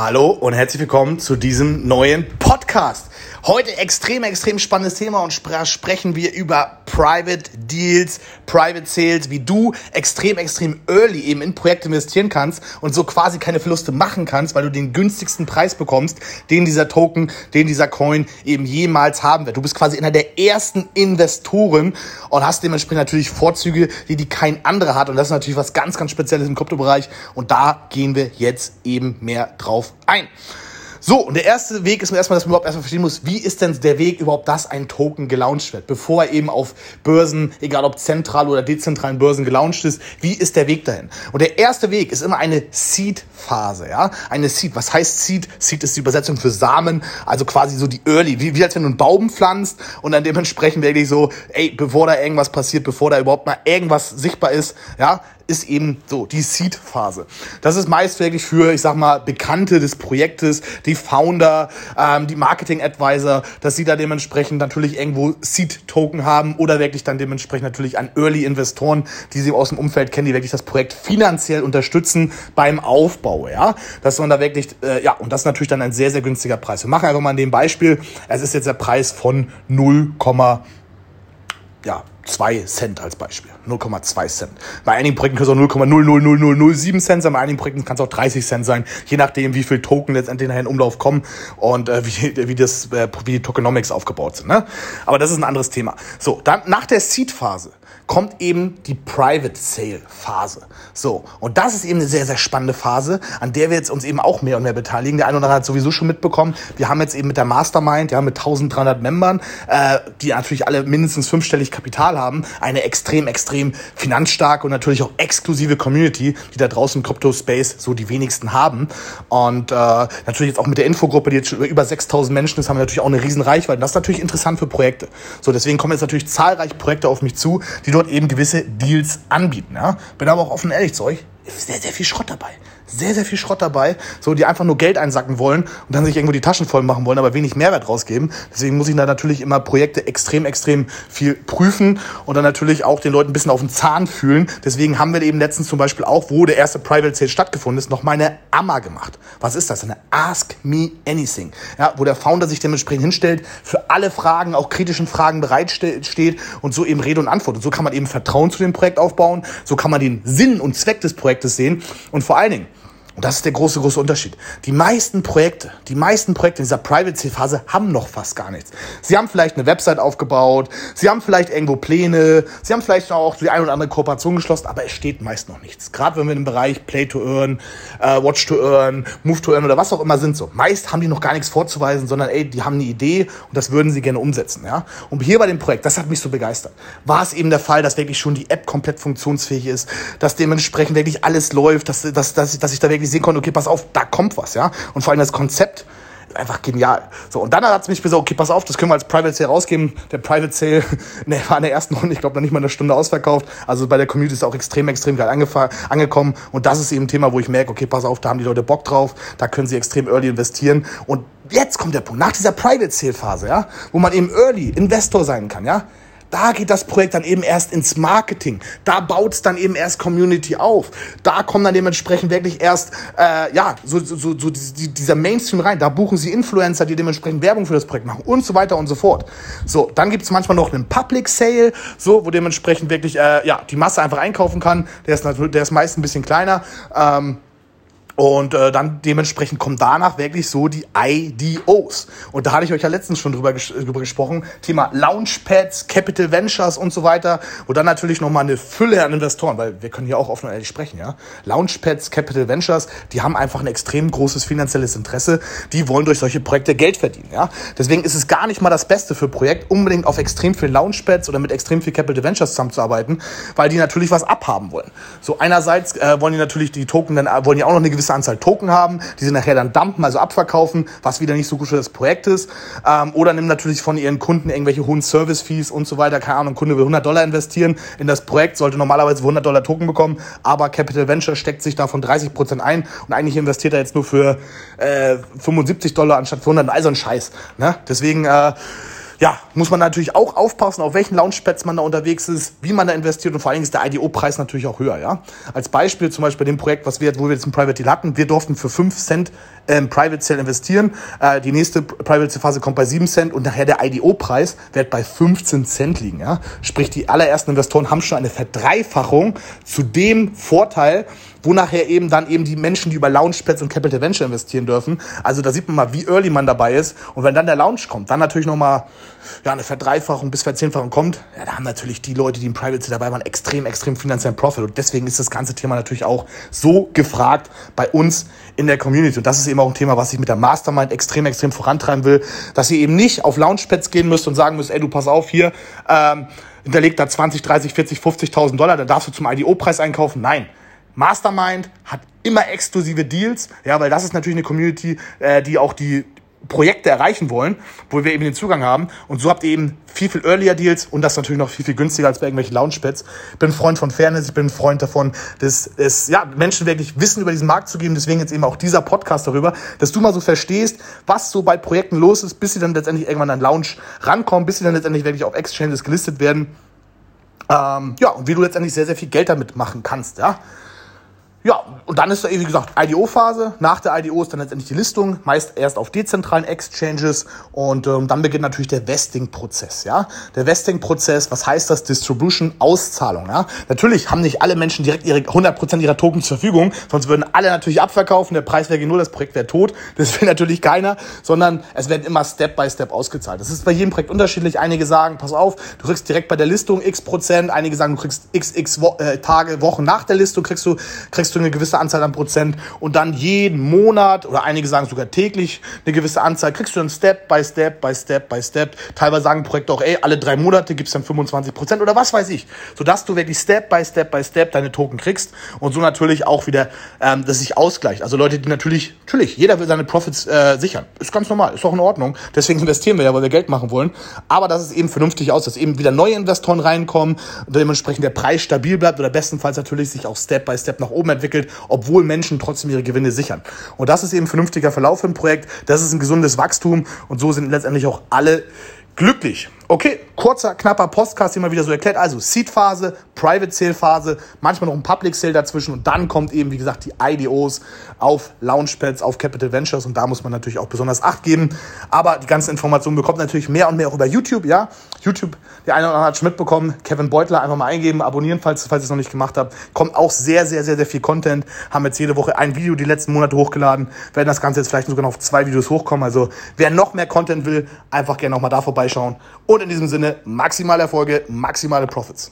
Hallo und herzlich willkommen zu diesem neuen Podcast. Heute extrem, extrem spannendes Thema und spre sprechen wir über Private Deals, Private Sales, wie du extrem, extrem early eben in Projekte investieren kannst und so quasi keine Verluste machen kannst, weil du den günstigsten Preis bekommst, den dieser Token, den dieser Coin eben jemals haben wird. Du bist quasi einer der ersten Investoren und hast dementsprechend natürlich Vorzüge, die die kein anderer hat und das ist natürlich was ganz, ganz Spezielles im Kryptobereich und da gehen wir jetzt eben mehr drauf ein. So, und der erste Weg ist erstmal, dass man überhaupt erstmal verstehen muss, wie ist denn der Weg überhaupt, dass ein Token gelauncht wird, bevor er eben auf Börsen, egal ob zentral oder dezentralen Börsen gelauncht ist, wie ist der Weg dahin? Und der erste Weg ist immer eine Seed-Phase, ja? Eine Seed. Was heißt Seed? Seed ist die Übersetzung für Samen, also quasi so die Early, wie, wie als wenn du einen Baum pflanzt und dann dementsprechend wirklich so, ey, bevor da irgendwas passiert, bevor da überhaupt mal irgendwas sichtbar ist, ja, ist eben so die Seed-Phase. Das ist meist wirklich für, ich sag mal, Bekannte des Projektes, die Founder, ähm, die Marketing-Advisor, dass sie da dementsprechend natürlich irgendwo Seed-Token haben oder wirklich dann dementsprechend natürlich an Early-Investoren, die sie aus dem Umfeld kennen, die wirklich das Projekt finanziell unterstützen beim Aufbau, ja. Dass man da wirklich, äh, ja, und das ist natürlich dann ein sehr, sehr günstiger Preis. Wir machen einfach mal an dem Beispiel, es ist jetzt der Preis von 0, ja, 2 Cent als Beispiel. 0,2 Cent. Bei einigen Projekten können es auch 0,000007 Cent sein, bei einigen Projekten kann es auch 30 Cent sein, je nachdem, wie viel Token letztendlich nachher in Umlauf kommen und äh, wie, wie, das, äh, wie die Tokenomics aufgebaut sind. Ne? Aber das ist ein anderes Thema. So, dann nach der Seed-Phase kommt eben die Private Sale Phase. So. Und das ist eben eine sehr, sehr spannende Phase, an der wir jetzt uns eben auch mehr und mehr beteiligen. Der eine oder andere hat sowieso schon mitbekommen. Wir haben jetzt eben mit der Mastermind, ja, mit 1300 Membern, äh, die natürlich alle mindestens fünfstellig Kapital haben, eine extrem, extrem finanzstarke und natürlich auch exklusive Community, die da draußen im Crypto Space so die wenigsten haben. Und äh, natürlich jetzt auch mit der Infogruppe, die jetzt schon über 6000 Menschen ist, haben wir natürlich auch eine riesen Reichweite. Das ist natürlich interessant für Projekte. So, deswegen kommen jetzt natürlich zahlreiche Projekte auf mich zu, die dort eben gewisse Deals anbieten. Ja? Bin aber auch offen ehrlich zu euch, ist sehr, sehr viel Schrott dabei sehr, sehr viel Schrott dabei, so die einfach nur Geld einsacken wollen und dann sich irgendwo die Taschen voll machen wollen, aber wenig Mehrwert rausgeben. Deswegen muss ich da natürlich immer Projekte extrem, extrem viel prüfen und dann natürlich auch den Leuten ein bisschen auf den Zahn fühlen. Deswegen haben wir eben letztens zum Beispiel auch, wo der erste Private Sale stattgefunden ist, noch mal eine gemacht. Was ist das? Eine Ask Me Anything. Ja, wo der Founder sich dementsprechend hinstellt, für alle Fragen, auch kritischen Fragen bereitsteht und so eben Rede und Antwort. Und so kann man eben Vertrauen zu dem Projekt aufbauen, so kann man den Sinn und Zweck des Projektes sehen und vor allen Dingen, und das ist der große, große Unterschied. Die meisten Projekte, die meisten Projekte in dieser Private-Phase haben noch fast gar nichts. Sie haben vielleicht eine Website aufgebaut, sie haben vielleicht irgendwo Pläne, sie haben vielleicht auch die ein oder andere Kooperation geschlossen, aber es steht meist noch nichts. Gerade wenn wir im Bereich Play to Earn, äh, Watch to Earn, Move to Earn oder was auch immer sind so. Meist haben die noch gar nichts vorzuweisen, sondern ey, die haben eine Idee und das würden sie gerne umsetzen. Ja? Und hier bei dem Projekt, das hat mich so begeistert, war es eben der Fall, dass wirklich schon die App komplett funktionsfähig ist, dass dementsprechend wirklich alles läuft, dass, dass, dass, dass ich da wirklich sehen konnte, okay, pass auf, da kommt was, ja. Und vor allem das Konzept einfach genial. So, und dann hat es mich gesagt, okay, pass auf, das können wir als Private Sale rausgeben. Der Private Sale ne, war in der ersten Runde, ich glaube, noch nicht mal eine Stunde ausverkauft. Also bei der Community ist auch extrem, extrem geil angekommen. Und das ist eben ein Thema, wo ich merke, okay, pass auf, da haben die Leute Bock drauf, da können sie extrem early investieren. Und jetzt kommt der Punkt, nach dieser Private Sale Phase, ja, wo man eben early Investor sein kann, ja, da geht das Projekt dann eben erst ins Marketing. Da baut es dann eben erst Community auf. Da kommen dann dementsprechend wirklich erst, äh, ja, so, so, so, so dieser Mainstream rein. Da buchen sie Influencer, die dementsprechend Werbung für das Projekt machen und so weiter und so fort. So, dann gibt es manchmal noch einen Public Sale, so, wo dementsprechend wirklich, äh, ja, die Masse einfach einkaufen kann. Der ist, natürlich, der ist meist ein bisschen kleiner. Ähm, und äh, dann dementsprechend kommen danach wirklich so die IDOs. Und da hatte ich euch ja letztens schon drüber, ges drüber gesprochen. Thema Launchpads, Capital Ventures und so weiter. Und dann natürlich nochmal eine Fülle an Investoren, weil wir können hier auch offen und ehrlich sprechen, ja. Launchpads, Capital Ventures, die haben einfach ein extrem großes finanzielles Interesse. Die wollen durch solche Projekte Geld verdienen, ja. Deswegen ist es gar nicht mal das Beste für Projekt, unbedingt auf extrem viel Launchpads oder mit extrem viel Capital Ventures zusammenzuarbeiten, weil die natürlich was abhaben wollen. So einerseits äh, wollen die natürlich die Token dann, äh, wollen die auch noch eine gewisse gewisse Anzahl Token haben, die sie nachher dann dumpen, also abverkaufen, was wieder nicht so gut für das Projekt ist. Ähm, oder nehmen natürlich von ihren Kunden irgendwelche hohen Service-Fees und so weiter. Keine Ahnung, ein Kunde will 100 Dollar investieren in das Projekt, sollte normalerweise 100 Dollar Token bekommen, aber Capital Venture steckt sich davon 30 Prozent ein und eigentlich investiert er jetzt nur für äh, 75 Dollar anstatt für 100. Also ein Scheiß. Ne? Deswegen... Äh, ja, muss man natürlich auch aufpassen, auf welchen Launchpads man da unterwegs ist, wie man da investiert und vor allen Dingen ist der IDO-Preis natürlich auch höher, ja. Als Beispiel zum Beispiel bei dem Projekt, was wir, wo wir jetzt ein Private Deal hatten, wir durften für 5 Cent ähm, Private Sale investieren. Äh, die nächste Private Sale Phase kommt bei 7 Cent und nachher der IDO-Preis wird bei 15 Cent liegen, ja. Sprich, die allerersten Investoren haben schon eine Verdreifachung zu dem Vorteil, wo nachher eben dann eben die Menschen, die über Launchpads und Capital Venture investieren dürfen. Also da sieht man mal, wie early man dabei ist. Und wenn dann der Launch kommt, dann natürlich nochmal ja, eine Verdreifachung bis Verzehnfachung kommt, ja, da haben natürlich die Leute, die im Private dabei waren, extrem, extrem finanziellen Profit. Und deswegen ist das ganze Thema natürlich auch so gefragt bei uns in der Community. Und das ist eben auch ein Thema, was ich mit der Mastermind extrem, extrem vorantreiben will, dass ihr eben nicht auf Launchpads gehen müsst und sagen müsst, ey, du pass auf hier, ähm, hinterlegt da 20, 30, 40, 50.000 Dollar, dann darfst du zum IDO-Preis einkaufen. Nein, Mastermind hat immer exklusive Deals, ja, weil das ist natürlich eine Community, äh, die auch die Projekte erreichen wollen, wo wir eben den Zugang haben. Und so habt ihr eben viel, viel earlier Deals und das natürlich noch viel, viel günstiger als bei irgendwelchen Launchpads. Ich bin Freund von Fairness, ich bin Freund davon, dass es, ja, Menschen wirklich Wissen über diesen Markt zu geben. Deswegen jetzt eben auch dieser Podcast darüber, dass du mal so verstehst, was so bei Projekten los ist, bis sie dann letztendlich irgendwann an Launch rankommen, bis sie dann letztendlich wirklich auf Exchanges gelistet werden. Ähm, ja, und wie du letztendlich sehr, sehr viel Geld damit machen kannst, ja. Ja, und dann ist da, wie gesagt, IDO-Phase. Nach der IDO ist dann letztendlich die Listung, meist erst auf dezentralen Exchanges und ähm, dann beginnt natürlich der Vesting-Prozess. Ja? Der Vesting-Prozess, was heißt das? Distribution, Auszahlung. Ja? Natürlich haben nicht alle Menschen direkt ihre 100% ihrer Token zur Verfügung, sonst würden alle natürlich abverkaufen, der Preis wäre null, das Projekt wäre tot. Das will natürlich keiner, sondern es werden immer Step by Step ausgezahlt. Das ist bei jedem Projekt unterschiedlich. Einige sagen, pass auf, du kriegst direkt bei der Listung x Prozent, einige sagen, du kriegst x, x äh, Tage, Wochen nach der Listung, kriegst du, kriegst kriegst du eine gewisse Anzahl an Prozent und dann jeden Monat oder einige sagen sogar täglich eine gewisse Anzahl, kriegst du dann Step by Step by Step by Step. Teilweise sagen Projekte auch, ey, alle drei Monate gibt's dann 25 Prozent oder was weiß ich. Sodass du wirklich Step by Step by Step deine Token kriegst und so natürlich auch wieder, ähm, dass sich ausgleicht. Also Leute, die natürlich, natürlich, jeder will seine Profits äh, sichern. Ist ganz normal, ist auch in Ordnung. Deswegen investieren wir ja, weil wir Geld machen wollen. Aber dass es eben vernünftig aus, dass eben wieder neue Investoren reinkommen, dementsprechend der Preis stabil bleibt oder bestenfalls natürlich sich auch Step by Step nach oben entwickelt, obwohl Menschen trotzdem ihre Gewinne sichern. Und das ist eben vernünftiger Verlauf im Projekt, das ist ein gesundes Wachstum und so sind letztendlich auch alle glücklich. Okay, kurzer, knapper den mal wieder so erklärt. Also Seed-Phase, Private-Sale-Phase, manchmal noch ein Public-Sale dazwischen und dann kommt eben, wie gesagt, die IDOs auf Launchpads, auf Capital Ventures und da muss man natürlich auch besonders Acht geben. Aber die ganzen Informationen bekommt natürlich mehr und mehr auch über YouTube, ja. YouTube, der eine oder andere hat schon mitbekommen, Kevin Beutler einfach mal eingeben, abonnieren, falls, falls ihr es noch nicht gemacht habt. Kommt auch sehr, sehr, sehr, sehr viel Content. Haben jetzt jede Woche ein Video die letzten Monate hochgeladen, werden das Ganze jetzt vielleicht sogar noch auf zwei Videos hochkommen. Also wer noch mehr Content will, einfach gerne nochmal da vorbeischauen. Und in diesem Sinne, maximale Erfolge, maximale Profits.